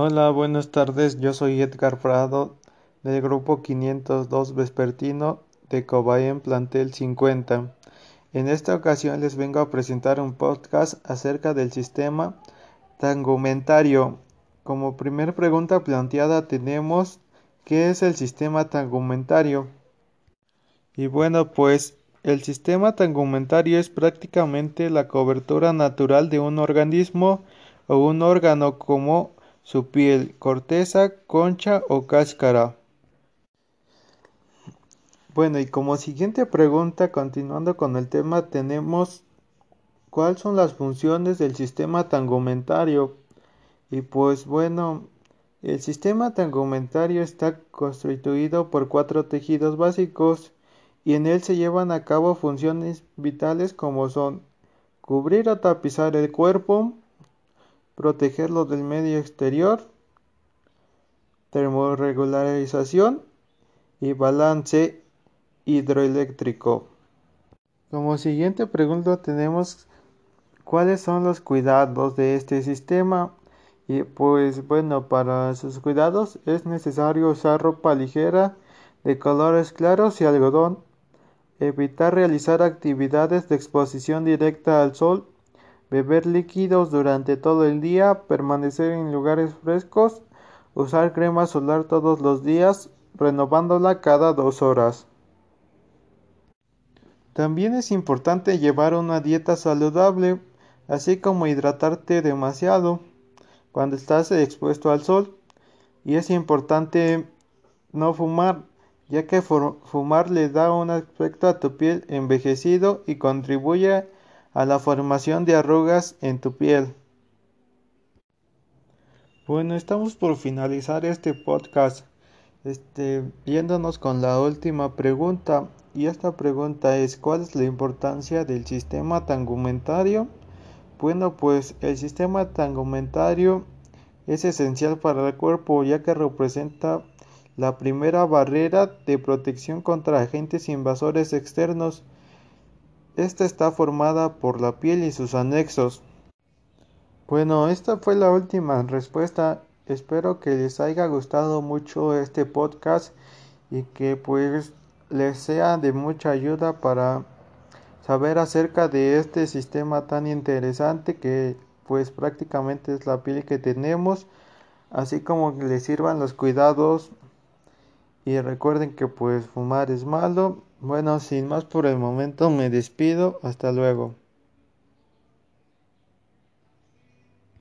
Hola, buenas tardes. Yo soy Edgar Prado del grupo 502 Vespertino de Cobayen Plantel 50. En esta ocasión les vengo a presentar un podcast acerca del sistema tangumentario. Como primer pregunta planteada tenemos ¿qué es el sistema tangumentario? Y bueno, pues el sistema tangumentario es prácticamente la cobertura natural de un organismo o un órgano como su piel, corteza, concha o cáscara. Bueno, y como siguiente pregunta, continuando con el tema, tenemos cuáles son las funciones del sistema tangumentario. Y pues bueno, el sistema tangumentario está constituido por cuatro tejidos básicos y en él se llevan a cabo funciones vitales como son cubrir o tapizar el cuerpo, protegerlo del medio exterior, termorregularización y balance hidroeléctrico. Como siguiente pregunta tenemos cuáles son los cuidados de este sistema y pues bueno para sus cuidados es necesario usar ropa ligera de colores claros y algodón evitar realizar actividades de exposición directa al sol beber líquidos durante todo el día, permanecer en lugares frescos, usar crema solar todos los días, renovándola cada dos horas. También es importante llevar una dieta saludable, así como hidratarte demasiado cuando estás expuesto al sol. Y es importante no fumar, ya que fumar le da un aspecto a tu piel envejecido y contribuye a la formación de arrugas en tu piel. Bueno, estamos por finalizar este podcast. Este, yéndonos con la última pregunta. Y esta pregunta es, ¿cuál es la importancia del sistema tangumentario? Bueno, pues el sistema tangumentario es esencial para el cuerpo ya que representa la primera barrera de protección contra agentes invasores externos esta está formada por la piel y sus anexos. Bueno, esta fue la última respuesta. Espero que les haya gustado mucho este podcast y que pues les sea de mucha ayuda para saber acerca de este sistema tan interesante que pues prácticamente es la piel que tenemos, así como que les sirvan los cuidados y recuerden que pues fumar es malo bueno, sin más por el momento me despido. Hasta luego.